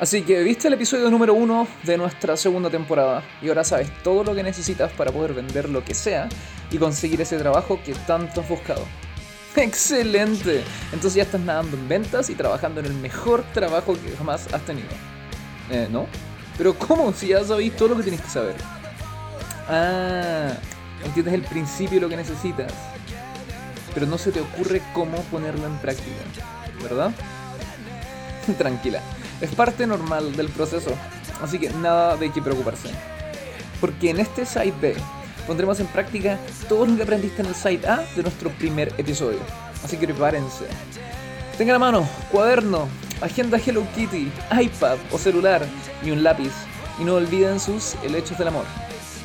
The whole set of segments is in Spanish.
Así que viste el episodio número uno de nuestra segunda temporada y ahora sabes todo lo que necesitas para poder vender lo que sea y conseguir ese trabajo que tanto has buscado. ¡Excelente! Entonces ya estás nadando en ventas y trabajando en el mejor trabajo que jamás has tenido. Eh, ¿no? Pero ¿cómo? Si ya sabéis todo lo que tienes que saber. Ah, entiendes el principio de lo que necesitas. Pero no se te ocurre cómo ponerlo en práctica. ¿Verdad? Tranquila. Es parte normal del proceso. Así que nada de qué preocuparse. Porque en este Site B pondremos en práctica todo lo que aprendiste en el Site A de nuestro primer episodio. Así que prepárense. Tengan a mano cuaderno, agenda Hello Kitty, iPad o celular y un lápiz. Y no olviden sus helechos del amor.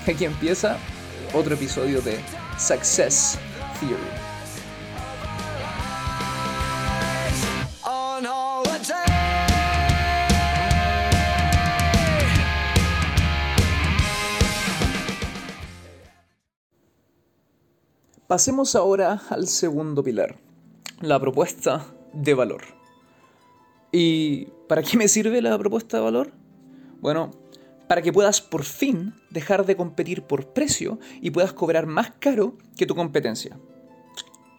Aquí empieza otro episodio de Success Theory. Pasemos ahora al segundo pilar, la propuesta de valor. ¿Y para qué me sirve la propuesta de valor? Bueno, para que puedas por fin dejar de competir por precio y puedas cobrar más caro que tu competencia.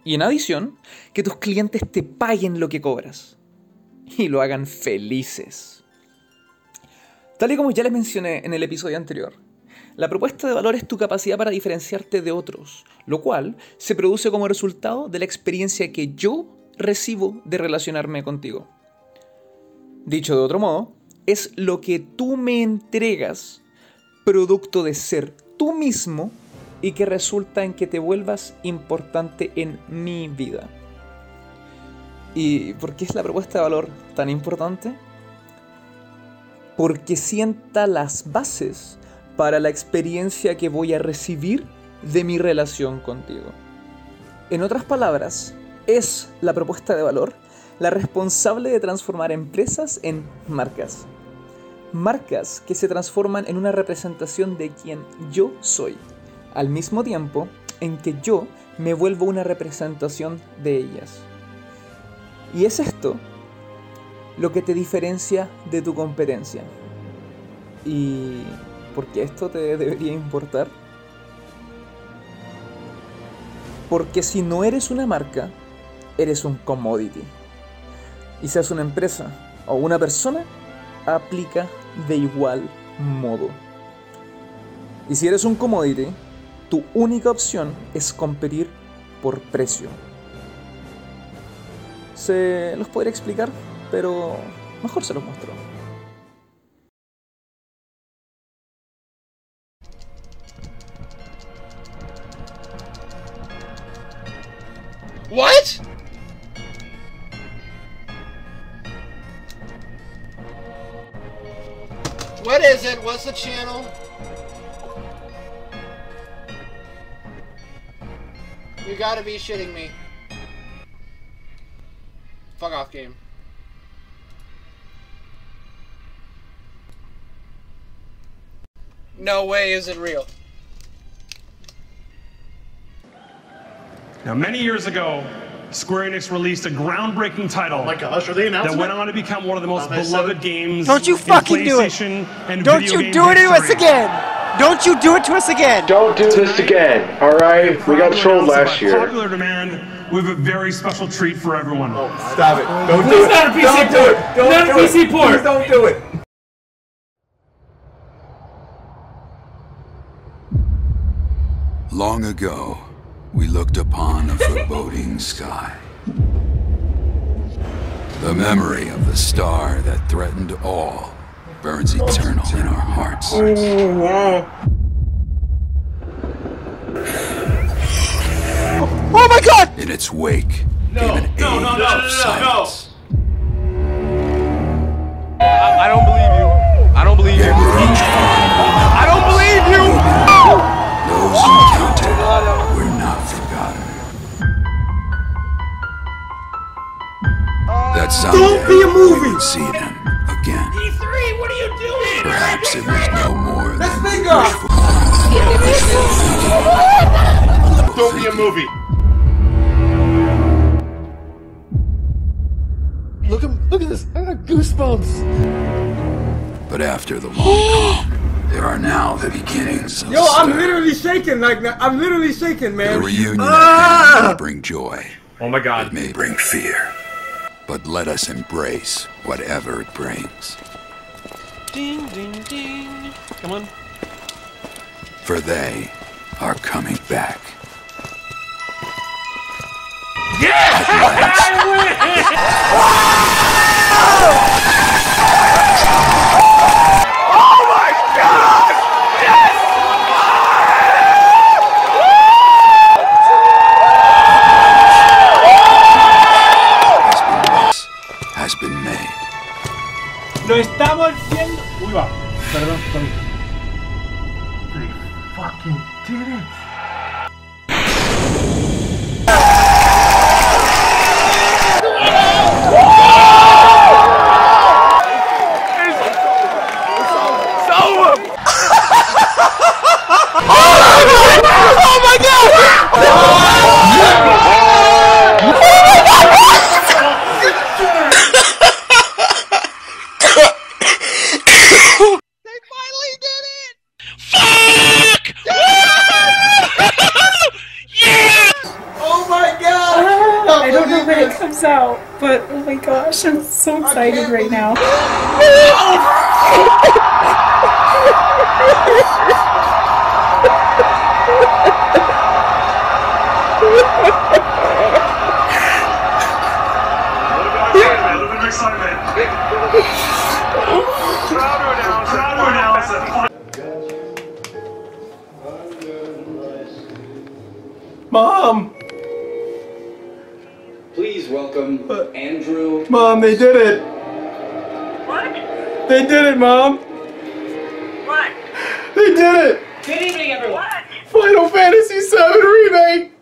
Y en adición, que tus clientes te paguen lo que cobras y lo hagan felices. Tal y como ya les mencioné en el episodio anterior, la propuesta de valor es tu capacidad para diferenciarte de otros, lo cual se produce como resultado de la experiencia que yo recibo de relacionarme contigo. Dicho de otro modo, es lo que tú me entregas, producto de ser tú mismo y que resulta en que te vuelvas importante en mi vida. ¿Y por qué es la propuesta de valor tan importante? Porque sienta las bases para la experiencia que voy a recibir de mi relación contigo. En otras palabras, es la propuesta de valor la responsable de transformar empresas en marcas. Marcas que se transforman en una representación de quien yo soy, al mismo tiempo en que yo me vuelvo una representación de ellas. Y es esto lo que te diferencia de tu competencia. ¿Y por qué esto te debería importar? Porque si no eres una marca, eres un commodity. Y seas una empresa o una persona, aplica de igual modo. Y si eres un commodity, tu única opción es competir por precio. Se los podría explicar, pero mejor se los muestro. You gotta be shitting me. Fuck off, game. No way is it real. Now, many years ago, Square Enix released a groundbreaking title Oh my gosh, are they that went on to become one of the most beloved games. Don't you in fucking do it. And Don't video you game do it to us again! Don't you do it to us again! Don't do this again, alright? We got Proud to trolled announce last that by year. Popular demand, we have a very special treat for everyone. Oh, stop it. Don't do it. not a PC don't do it. Don't Not a do it. PC port. Please don't do it. Long ago, we looked upon a foreboding sky. The memory of the star that threatened all burns eternal in our hearts. Oh my god! In its wake came an age no, no, no, no, of no. silence. I don't believe you. I don't believe you. I don't believe you. Those who counted were not forgotten. That someday Don't be a movie. More than bingo. wishful Don't be a movie. Look at Look at this. I got goosebumps. But after the long calm, there are now the beginnings of Yo, I'm stir. literally shaking. Like I'm literally shaking, man. The man. reunion Ah! may bring joy. Oh my god. It god. may bring fear. But let us embrace whatever it brings. Ding, ding, ding. Come on. For they are coming back. Yes! Oh my God! Yes! Has been made. Lo estamos viendo. Uy, va. Perdón, perdón. They fucking did it. Mom, Please welcome uh, Andrew. mom, they did it. What? They did it, mom. What? They did it. Good evening, everyone. What? Final Fantasy VII remake.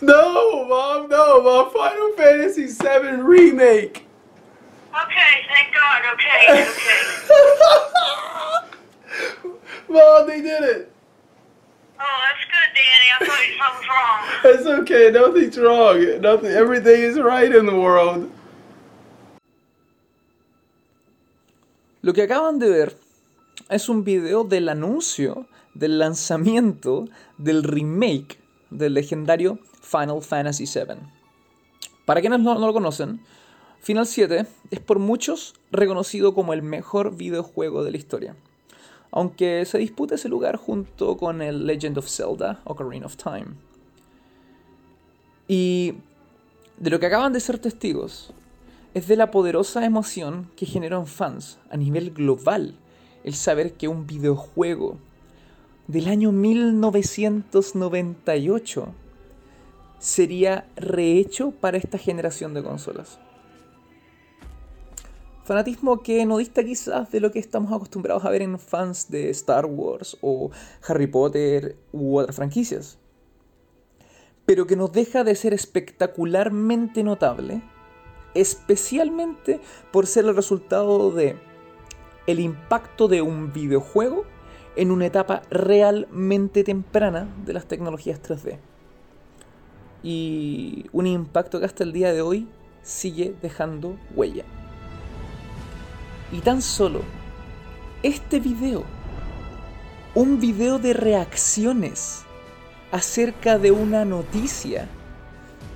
No, mom, no, mom. Final Fantasy VII remake. Okay, thank God. Okay, okay. Mom, they did it. Oh, that's good, Danny. I thought something was wrong. It's okay. Nothing's wrong. Nothing. Everything is right in the world. Lo que acaban de ver es un video del anuncio del lanzamiento del remake del legendario Final Fantasy VII. Para quienes no, lo conocen, Final 7 es por muchos reconocido como el mejor videojuego de la historia. Aunque se disputa ese lugar junto con el Legend of Zelda Ocarina of Time. Y de lo que acaban de ser testigos es de la poderosa emoción que generó en fans a nivel global el saber que un videojuego del año 1998 sería rehecho para esta generación de consolas. Fanatismo que no dista quizás de lo que estamos acostumbrados a ver en fans de Star Wars o Harry Potter u otras franquicias. Pero que no deja de ser espectacularmente notable especialmente por ser el resultado de el impacto de un videojuego en una etapa realmente temprana de las tecnologías 3D. Y un impacto que hasta el día de hoy sigue dejando huella. Y tan solo este video, un video de reacciones acerca de una noticia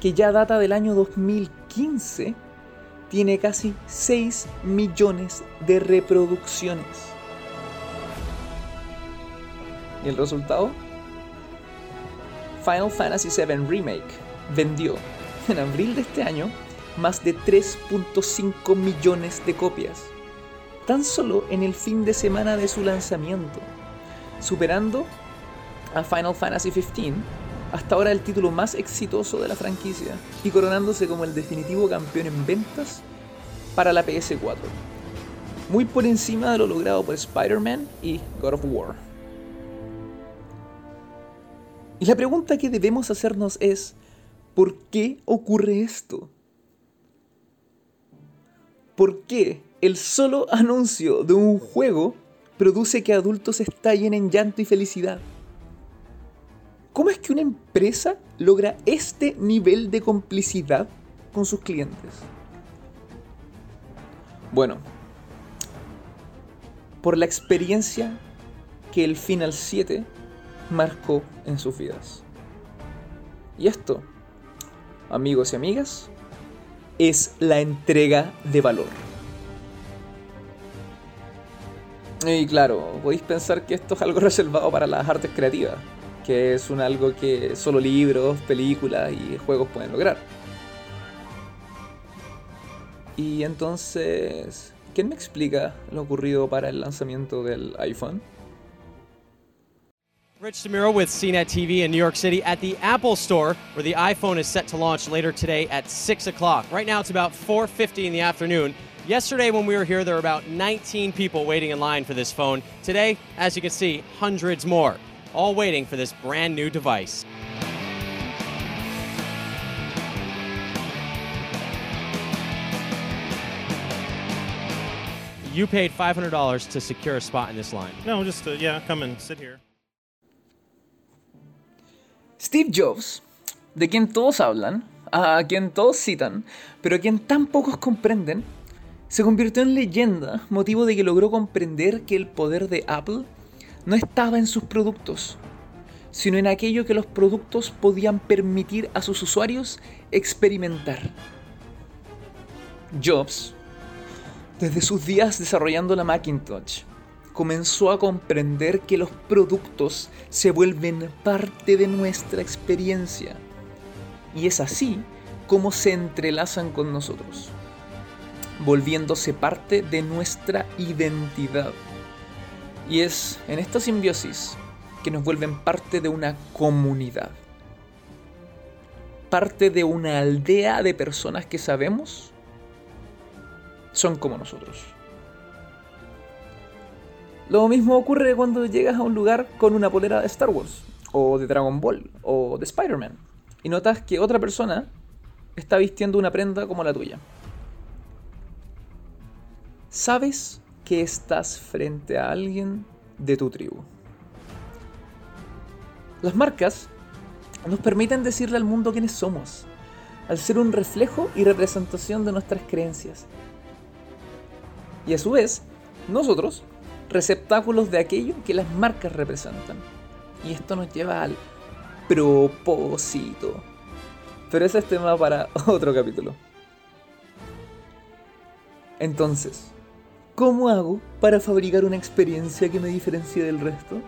que ya data del año 2015, tiene casi 6 millones de reproducciones. ¿Y el resultado? Final Fantasy VII Remake vendió en abril de este año más de 3.5 millones de copias, tan solo en el fin de semana de su lanzamiento, superando a Final Fantasy XV hasta ahora el título más exitoso de la franquicia y coronándose como el definitivo campeón en ventas para la PS4, muy por encima de lo logrado por Spider-Man y God of War. Y la pregunta que debemos hacernos es, ¿por qué ocurre esto? ¿Por qué el solo anuncio de un juego produce que adultos estallen en llanto y felicidad? ¿Cómo es que una empresa logra este nivel de complicidad con sus clientes? Bueno, por la experiencia que el Final 7 marcó en sus vidas. Y esto, amigos y amigas, es la entrega de valor. Y claro, podéis pensar que esto es algo reservado para las artes creativas, que es un algo que solo libros, películas y juegos pueden lograr. Y entonces, ¿quién me explica lo ocurrido para el lanzamiento del iPhone? Rich Samiro with CNET TV in New York City at the Apple Store, where the iPhone is set to launch later today at 6 o'clock. Right now, it's about 4:50 in the afternoon. Yesterday, when we were here, there were about 19 people waiting in line for this phone. Today, as you can see, hundreds more, all waiting for this brand new device. You paid $500 to secure a spot in this line. No, just uh, yeah, come and sit here. Steve Jobs, de quien todos hablan, a quien todos citan, pero a quien tan pocos comprenden, se convirtió en leyenda, motivo de que logró comprender que el poder de Apple no estaba en sus productos, sino en aquello que los productos podían permitir a sus usuarios experimentar. Jobs, desde sus días desarrollando la Macintosh, comenzó a comprender que los productos se vuelven parte de nuestra experiencia. Y es así como se entrelazan con nosotros, volviéndose parte de nuestra identidad. Y es en esta simbiosis que nos vuelven parte de una comunidad. Parte de una aldea de personas que sabemos son como nosotros. Lo mismo ocurre cuando llegas a un lugar con una polera de Star Wars, o de Dragon Ball, o de Spider-Man, y notas que otra persona está vistiendo una prenda como la tuya. Sabes que estás frente a alguien de tu tribu. Las marcas nos permiten decirle al mundo quiénes somos, al ser un reflejo y representación de nuestras creencias. Y a su vez, nosotros receptáculos de aquello que las marcas representan. Y esto nos lleva al propósito. Pero ese es tema para otro capítulo. Entonces, ¿cómo hago para fabricar una experiencia que me diferencie del resto?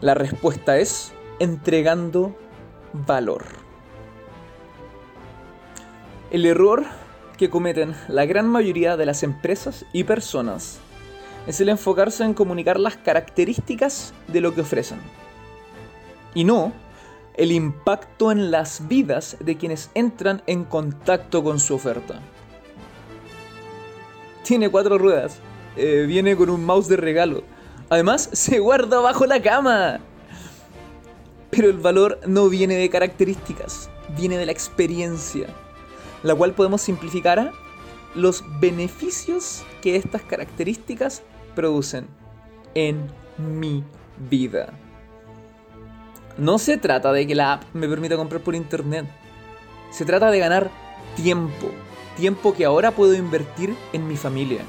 La respuesta es entregando valor. El error que cometen la gran mayoría de las empresas y personas es el enfocarse en comunicar las características de lo que ofrecen. Y no el impacto en las vidas de quienes entran en contacto con su oferta. Tiene cuatro ruedas, eh, viene con un mouse de regalo, además se guarda bajo la cama. Pero el valor no viene de características, viene de la experiencia la cual podemos simplificar a los beneficios que estas características producen en mi vida. No se trata de que la app me permita comprar por internet. Se trata de ganar tiempo. Tiempo que ahora puedo invertir en mi familia.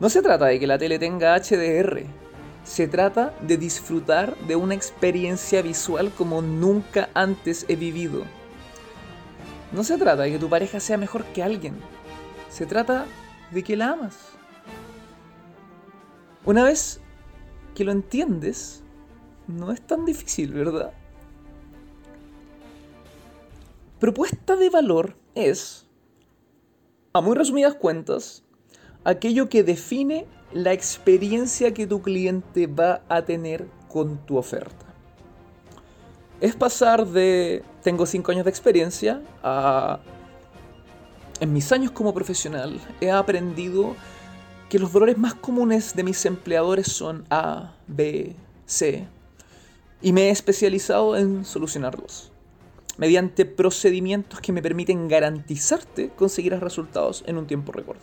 No se trata de que la tele tenga HDR. Se trata de disfrutar de una experiencia visual como nunca antes he vivido. No se trata de que tu pareja sea mejor que alguien. Se trata de que la amas. Una vez que lo entiendes, no es tan difícil, ¿verdad? Propuesta de valor es, a muy resumidas cuentas, aquello que define la experiencia que tu cliente va a tener con tu oferta es pasar de tengo 5 años de experiencia a en mis años como profesional he aprendido que los dolores más comunes de mis empleadores son A, B, C y me he especializado en solucionarlos mediante procedimientos que me permiten garantizarte conseguir resultados en un tiempo récord.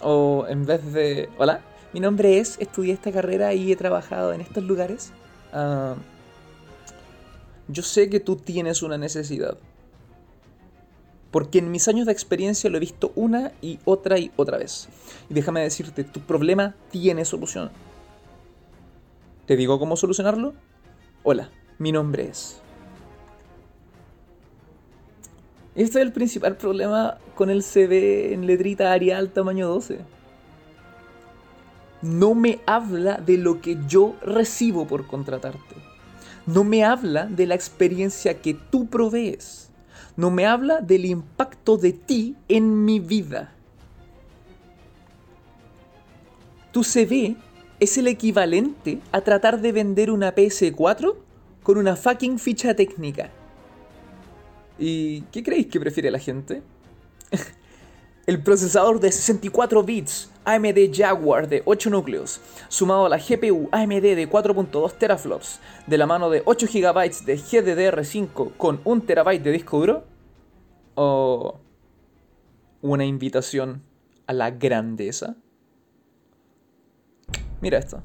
O en vez de, hola, Mi nombre es, estudié esta carrera y he trabajado en estos lugares. Ah, yo sé que tú tienes una necesidad. Porque en mis años de experiencia lo he visto una y otra y otra vez. Y déjame decirte, tu problema tiene solución. ¿Te digo cómo solucionarlo? Hola, mi nombre es. Este es el principal problema con el CV en letrita Arial tamaño 12. No me habla de lo que yo recibo por contratarte. No me habla de la experiencia que tú provees. No me habla del impacto de ti en mi vida. Tu CV es el equivalente a tratar de vender una PS4 con una fucking ficha técnica. ¿Y qué creéis que prefiere la gente? el procesador de 64 bits AMD Jaguar de 8 núcleos, sumado a la GPU AMD de 4.2 teraflops, de la mano de 8 GB de GDDR5 con 1 TB de disco duro? ¿O una invitación a la grandeza? Mira esto.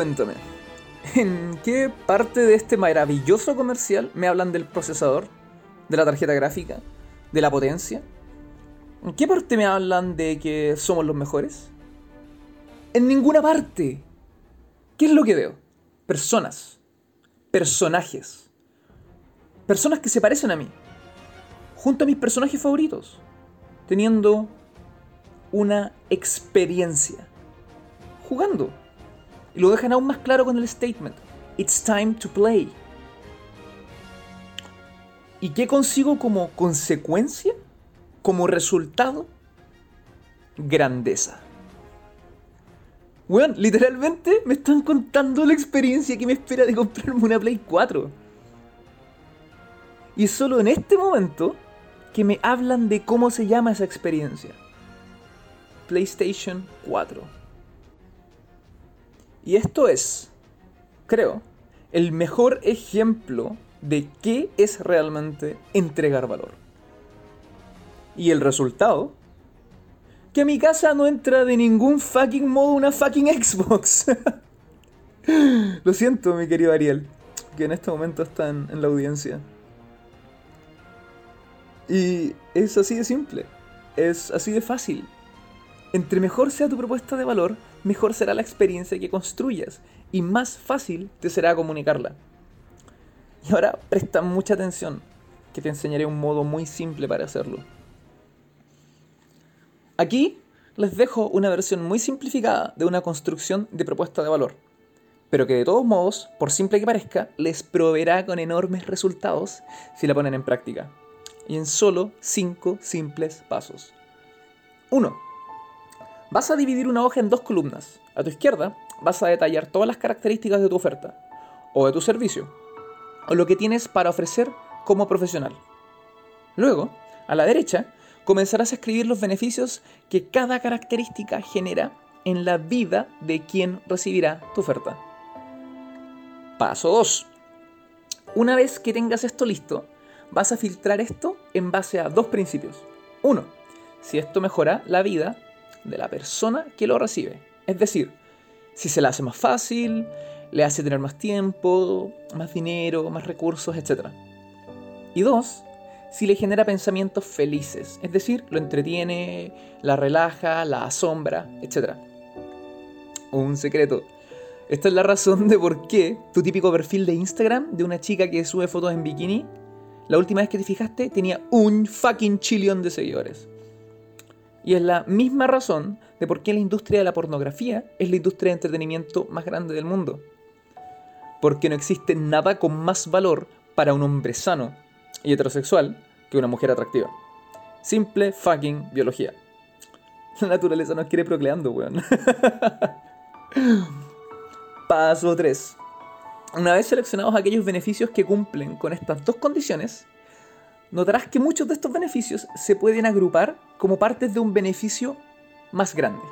Cuéntame, ¿en qué parte de este maravilloso comercial me hablan del procesador, de la tarjeta gráfica, de la potencia? ¿En qué parte me hablan de que somos los mejores? En ninguna parte. ¿Qué es lo que veo? Personas, personajes, personas que se parecen a mí, junto a mis personajes favoritos, teniendo una experiencia, jugando. Y lo dejan aún más claro con el statement. It's time to play. ¿Y qué consigo como consecuencia? Como resultado? Grandeza. Bueno, literalmente me están contando la experiencia que me espera de comprarme una Play 4. Y es solo en este momento que me hablan de cómo se llama esa experiencia. PlayStation 4. Y esto es, creo, el mejor ejemplo de qué es realmente entregar valor. Y el resultado, que a mi casa no entra de ningún fucking modo una fucking Xbox. Lo siento, mi querido Ariel, que en este momento están en la audiencia. Y es así de simple, es así de fácil. Entre mejor sea tu propuesta de valor, mejor será la experiencia que construyas y más fácil te será comunicarla. Y ahora presta mucha atención, que te enseñaré un modo muy simple para hacerlo. Aquí les dejo una versión muy simplificada de una construcción de propuesta de valor, pero que de todos modos, por simple que parezca, les proveerá con enormes resultados si la ponen en práctica. Y en solo 5 simples pasos. 1 Vas a dividir una hoja en dos columnas. A tu izquierda vas a detallar todas las características de tu oferta o de tu servicio o lo que tienes para ofrecer como profesional. Luego, a la derecha, comenzarás a escribir los beneficios que cada característica genera en la vida de quien recibirá tu oferta. Paso 2. Una vez que tengas esto listo, vas a filtrar esto en base a dos principios. Uno, si esto mejora la vida de la persona que lo recibe. Es decir, si se le hace más fácil, le hace tener más tiempo, más dinero, más recursos, etc. Y dos, si le genera pensamientos felices, es decir, lo entretiene, la relaja, la asombra, etc. Un secreto. Esta es la razón de por qué tu típico perfil de Instagram de una chica que sube fotos en bikini, la última vez que te fijaste tenía un fucking chillón de seguidores. Y es la misma razón de por qué la industria de la pornografía es la industria de entretenimiento más grande del mundo. Porque no existe nada con más valor para un hombre sano y heterosexual que una mujer atractiva. Simple fucking biología. La naturaleza nos quiere procreando, weón. Paso 3. Una vez seleccionados aquellos beneficios que cumplen con estas dos condiciones, notarás que muchos de estos beneficios se pueden agrupar como partes de un beneficio más grande.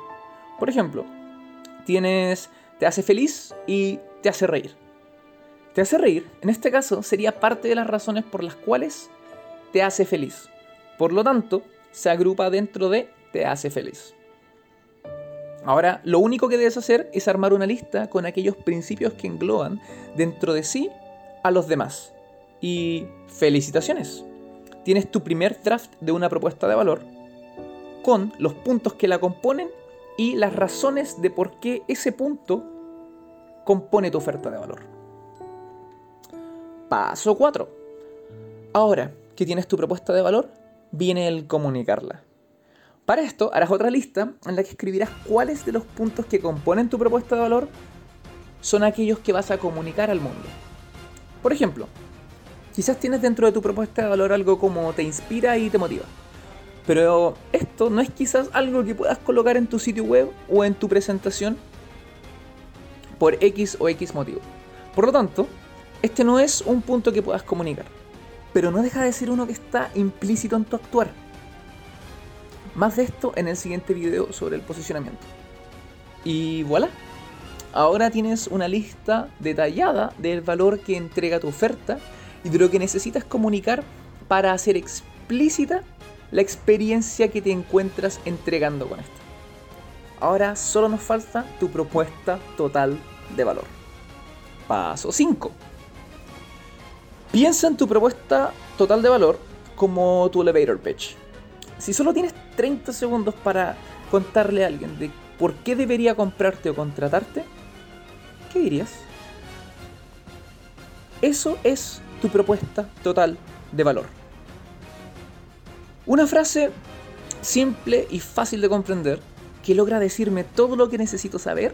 Por ejemplo, tienes te hace feliz y te hace reír. Te hace reír, en este caso, sería parte de las razones por las cuales te hace feliz. Por lo tanto, se agrupa dentro de te hace feliz. Ahora, lo único que debes hacer es armar una lista con aquellos principios que engloban dentro de sí a los demás. Y felicitaciones. Tienes tu primer draft de una propuesta de valor con los puntos que la componen y las razones de por qué ese punto compone tu oferta de valor. Paso 4. Ahora que tienes tu propuesta de valor, viene el comunicarla. Para esto harás otra lista en la que escribirás cuáles de los puntos que componen tu propuesta de valor son aquellos que vas a comunicar al mundo. Por ejemplo, quizás tienes dentro de tu propuesta de valor algo como te inspira y te motiva. Pero esto no es quizás algo que puedas colocar en tu sitio web o en tu presentación por X o X motivo. Por lo tanto, este no es un punto que puedas comunicar, pero no deja de ser uno que está implícito en tu actuar. Más de esto en el siguiente video sobre el posicionamiento. Y voilà. Ahora tienes una lista detallada del valor que entrega tu oferta y de lo que necesitas comunicar para hacer explícita la experiencia que te encuentras entregando con esto. Ahora solo nos falta tu propuesta total de valor. Paso 5. Piensa en tu propuesta total de valor como tu elevator pitch. Si solo tienes 30 segundos para contarle a alguien de por qué debería comprarte o contratarte, ¿qué dirías? Eso es tu propuesta total de valor. Una frase simple y fácil de comprender que logra decirme todo lo que necesito saber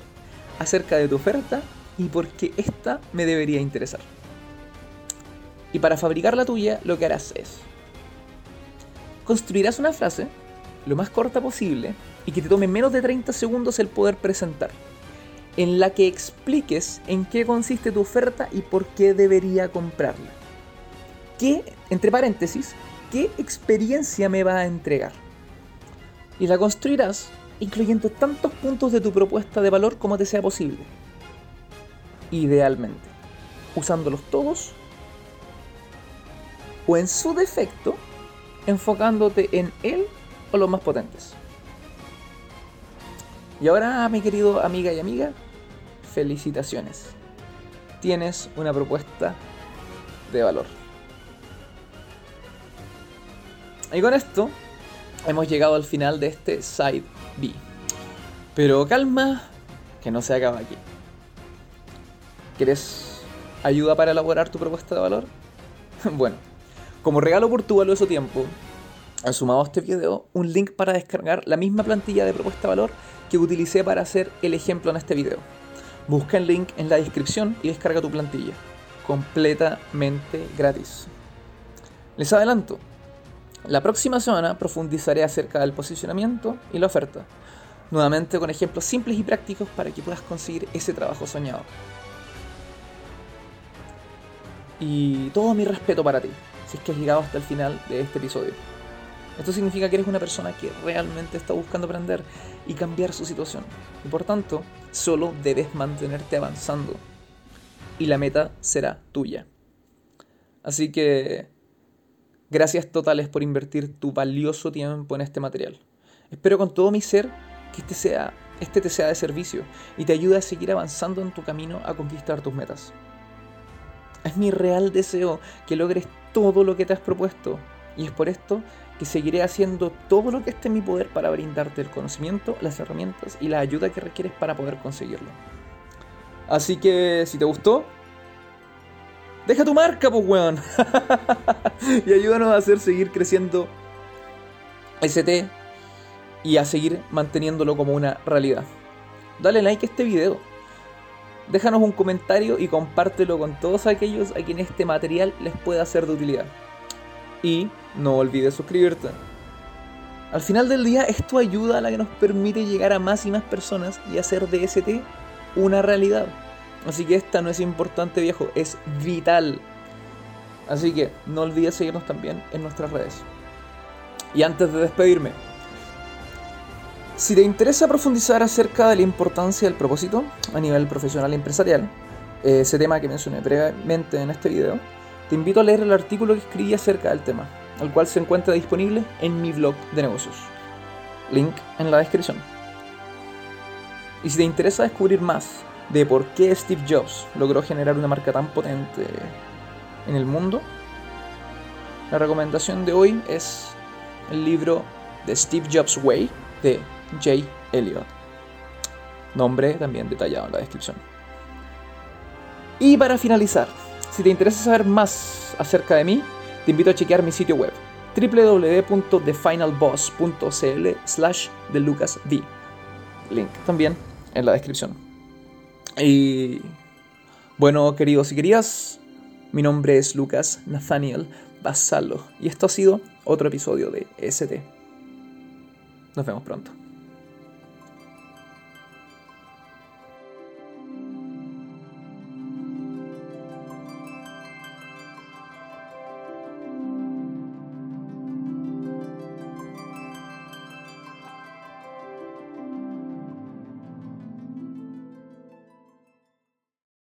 acerca de tu oferta y por qué esta me debería interesar. Y para fabricar la tuya, lo que harás es construirás una frase lo más corta posible y que te tome menos de 30 segundos el poder presentar, en la que expliques en qué consiste tu oferta y por qué debería comprarla. ¿Qué, entre paréntesis, qué experiencia me va a entregar? Y la construirás incluyendo tantos puntos de tu propuesta de valor como te sea posible. Idealmente, usándolos todos o en su defecto, enfocándote en él o los más potentes. Y ahora, mi querido amiga y amiga, felicitaciones. Tienes una propuesta de valor. Y con esto hemos llegado al final de este Side B. Pero calma, que no se acaba aquí. ¿Quieres ayuda para elaborar tu propuesta de valor? bueno, como regalo por tu valioso tiempo, he sumado a este video un link para descargar la misma plantilla de propuesta de valor que utilicé para hacer el ejemplo en este video. Busca el link en la descripción y descarga tu plantilla, completamente gratis. Les adelanto, la próxima semana profundizaré acerca del posicionamiento y la oferta, nuevamente con ejemplos simples y prácticos para que puedas conseguir ese trabajo soñado. Y todo mi respeto para ti si es que has llegado hasta el final de este episodio. Esto significa que eres una persona que realmente está buscando aprender y cambiar su situación. Y por tanto, solo debes mantenerte avanzando. Y la meta será tuya. Así que, gracias totales por invertir tu valioso tiempo en este material. Espero con todo mi ser que este, sea, este te sea de servicio y te ayude a seguir avanzando en tu camino a conquistar tus metas. Es mi real deseo que logres todo lo que te has propuesto Y es por esto que seguiré haciendo todo lo que esté en mi poder para brindarte el conocimiento, las herramientas y la ayuda que requieres para poder conseguirlo. Así que si te gustó, deja tu marca, pues weón. y ayúdanos a hacer seguir creciendo ST y a seguir manteniéndolo como una realidad. Dale like a este video. Déjanos un comentario y compártelo con todos aquellos a quienes este material les pueda ser de utilidad. Y no olvides suscribirte. Al final del día, esto ayuda a la que nos permite llegar a más y más personas y hacer de ST una realidad. Así que esta no es importante, viejo, es vital. Así que no olvides seguirnos también en nuestras redes. Y antes de despedirme, si te interesa profundizar acerca de la importancia del propósito a nivel profesional y empresarial, eh, ese tema que mencioné brevemente en este video, te invito a leer el artículo que escribí acerca del tema, el cual se encuentra disponible en mi blog de negocios. Link en la descripción. Y si te interesa descubrir más de por qué Steve Jobs logró generar una marca tan potente en el mundo, la recomendación de hoy es el libro The Steve Jobs Way de Jay Elliott. Nombre también detallado en la descripción. Y para finalizar, si te interesa saber más acerca de mí, te invito a chequear mi sitio web www.thefinalboss.cl slash de Lucas D. Link también en la descripción. Y bueno, queridos y queridas, mi nombre es Lucas Nathaniel Basalo y esto ha sido otro episodio de ST. Nos vemos pronto.